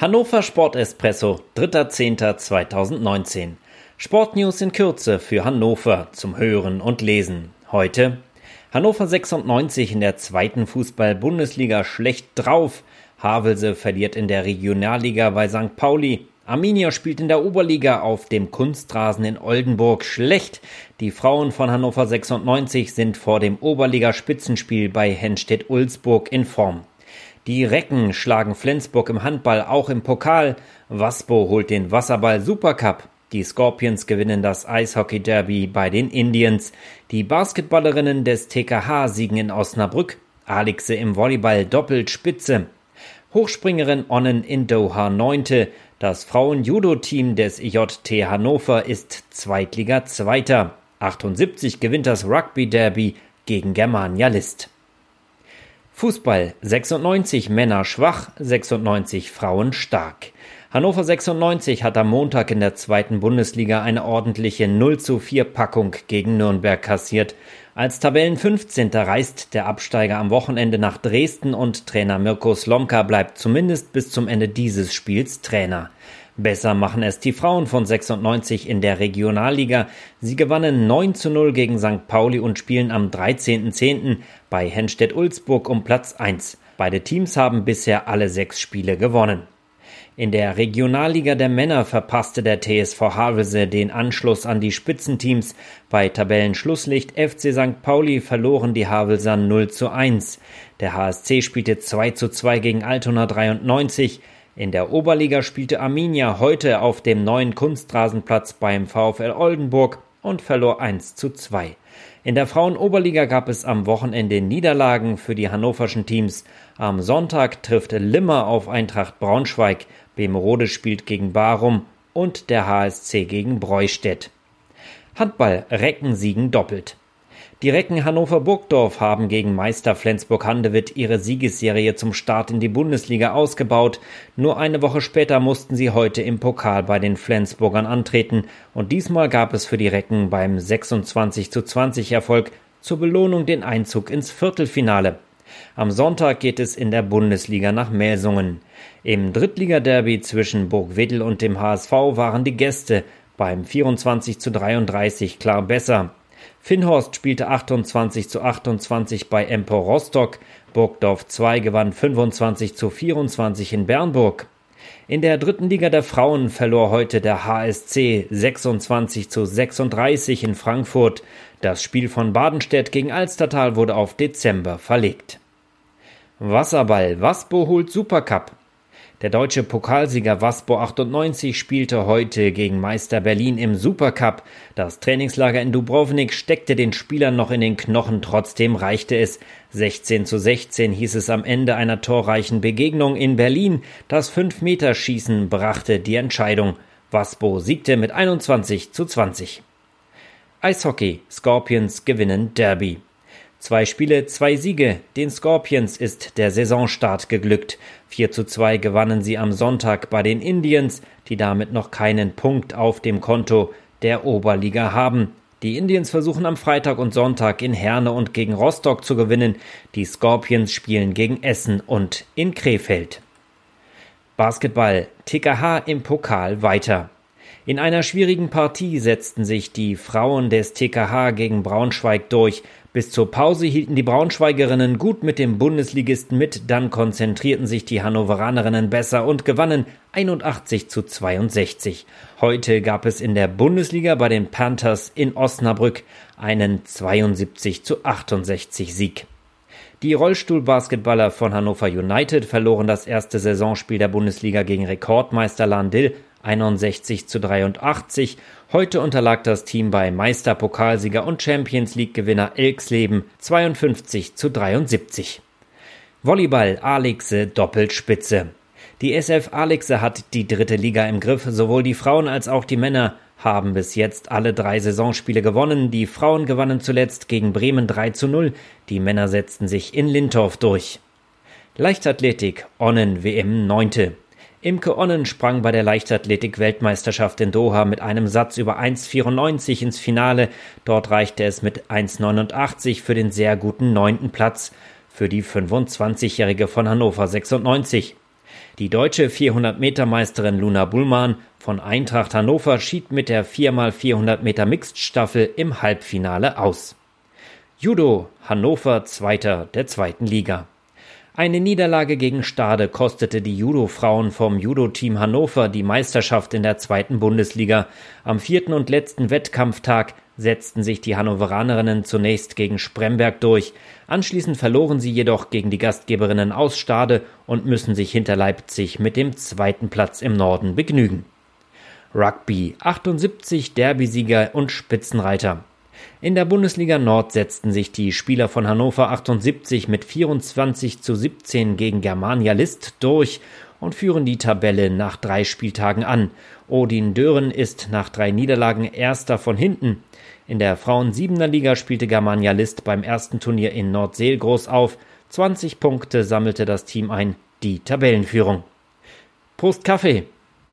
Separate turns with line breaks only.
Hannover Sport Espresso, 3.10.2019. Sportnews in Kürze für Hannover zum Hören und Lesen. Heute Hannover 96 in der zweiten Fußball-Bundesliga schlecht drauf. Havelse verliert in der Regionalliga bei St. Pauli. Arminia spielt in der Oberliga auf dem Kunstrasen in Oldenburg schlecht. Die Frauen von Hannover 96 sind vor dem Oberliga-Spitzenspiel bei Henstedt-Ulzburg in Form. Die Recken schlagen Flensburg im Handball auch im Pokal. Waspo holt den Wasserball Supercup. Die Scorpions gewinnen das Eishockey Derby bei den Indians. Die Basketballerinnen des TKH siegen in Osnabrück. Alexe im Volleyball doppelt Spitze. Hochspringerin Onnen in Doha neunte. Das Frauen-Judo-Team des IJT Hannover ist Zweitliga Zweiter. 78 gewinnt das Rugby Derby gegen Germania List. Fußball 96 Männer schwach, 96 Frauen stark. Hannover 96 hat am Montag in der zweiten Bundesliga eine ordentliche 0 zu 4 Packung gegen Nürnberg kassiert. Als Tabellen 15. reist der Absteiger am Wochenende nach Dresden und Trainer Mirko Slomka bleibt zumindest bis zum Ende dieses Spiels Trainer. Besser machen es die Frauen von 96 in der Regionalliga. Sie gewannen 9 zu 0 gegen St. Pauli und spielen am 13.10. bei Henstedt-Ulzburg um Platz 1. Beide Teams haben bisher alle sechs Spiele gewonnen. In der Regionalliga der Männer verpasste der TSV Havelse den Anschluss an die Spitzenteams. Bei Tabellenschlusslicht FC St. Pauli verloren die Havelser 0 zu 1. Der HSC spielte 2 zu 2 gegen Altona 93. In der Oberliga spielte Arminia heute auf dem neuen Kunstrasenplatz beim VfL Oldenburg und verlor 1 zu 2. In der Frauenoberliga gab es am Wochenende Niederlagen für die hannoverschen Teams. Am Sonntag trifft Limmer auf Eintracht Braunschweig, Bemerode spielt gegen Barum und der HSC gegen Breustedt. Handball Recken siegen doppelt. Die Recken Hannover-Burgdorf haben gegen Meister Flensburg-Handewitt ihre Siegesserie zum Start in die Bundesliga ausgebaut. Nur eine Woche später mussten sie heute im Pokal bei den Flensburgern antreten und diesmal gab es für die Recken beim 26 zu 20 Erfolg zur Belohnung den Einzug ins Viertelfinale. Am Sonntag geht es in der Bundesliga nach Melsungen. Im Drittligaderby zwischen Burgwedel und dem HSV waren die Gäste beim 24 zu 33 klar besser. Finnhorst spielte 28 zu 28 bei Empor Rostock. Burgdorf 2 gewann 25 zu 24 in Bernburg. In der dritten Liga der Frauen verlor heute der HSC 26 zu 36 in Frankfurt. Das Spiel von Badenstedt gegen Alstertal wurde auf Dezember verlegt. Wasserball. Waspo holt Supercup. Der deutsche Pokalsieger Waspo 98 spielte heute gegen Meister Berlin im Supercup. Das Trainingslager in Dubrovnik steckte den Spielern noch in den Knochen, trotzdem reichte es. 16 zu 16 hieß es am Ende einer torreichen Begegnung in Berlin. Das 5-Meter-Schießen brachte die Entscheidung. Waspo siegte mit 21 zu 20. Eishockey. Scorpions gewinnen Derby. Zwei Spiele, zwei Siege. Den Scorpions ist der Saisonstart geglückt. 4 zu 2 gewannen sie am Sonntag bei den Indians, die damit noch keinen Punkt auf dem Konto der Oberliga haben. Die Indians versuchen am Freitag und Sonntag in Herne und gegen Rostock zu gewinnen. Die Scorpions spielen gegen Essen und in Krefeld. Basketball. TKH im Pokal weiter. In einer schwierigen Partie setzten sich die Frauen des TKH gegen Braunschweig durch. Bis zur Pause hielten die Braunschweigerinnen gut mit dem Bundesligisten mit, dann konzentrierten sich die Hannoveranerinnen besser und gewannen 81 zu 62. Heute gab es in der Bundesliga bei den Panthers in Osnabrück einen 72 zu 68 Sieg. Die Rollstuhlbasketballer von Hannover United verloren das erste Saisonspiel der Bundesliga gegen Rekordmeister Landil 61 zu 83. Heute unterlag das Team bei Meisterpokalsieger und Champions League Gewinner Elksleben 52 zu 73. Volleyball Alexe Doppelspitze. Die SF Alexe hat die dritte Liga im Griff. Sowohl die Frauen als auch die Männer haben bis jetzt alle drei Saisonspiele gewonnen. Die Frauen gewannen zuletzt gegen Bremen 3 zu 0. Die Männer setzten sich in Lintorf durch. Leichtathletik Onnen WM 9. Imke Onnen sprang bei der Leichtathletik-Weltmeisterschaft in Doha mit einem Satz über 1,94 ins Finale. Dort reichte es mit 1,89 für den sehr guten neunten Platz für die 25-Jährige von Hannover 96. Die deutsche 400-Meter-Meisterin Luna Bullmann von Eintracht Hannover schied mit der 4x400 Meter Mixed-Staffel im Halbfinale aus. Judo Hannover Zweiter der zweiten Liga. Eine Niederlage gegen Stade kostete die Judo-Frauen vom Judo-Team Hannover die Meisterschaft in der zweiten Bundesliga. Am vierten und letzten Wettkampftag setzten sich die Hannoveranerinnen zunächst gegen Spremberg durch, anschließend verloren sie jedoch gegen die Gastgeberinnen aus Stade und müssen sich hinter Leipzig mit dem zweiten Platz im Norden begnügen. Rugby 78 Derbysieger und Spitzenreiter. In der Bundesliga Nord setzten sich die Spieler von Hannover 78 mit 24 zu 17 gegen Germania List durch und führen die Tabelle nach drei Spieltagen an. Odin Dören ist nach drei Niederlagen erster von hinten. In der Frauen-Siebener Liga spielte Germania List beim ersten Turnier in Nordseel groß auf. 20 Punkte sammelte das Team ein, die Tabellenführung. Prost Kaffee!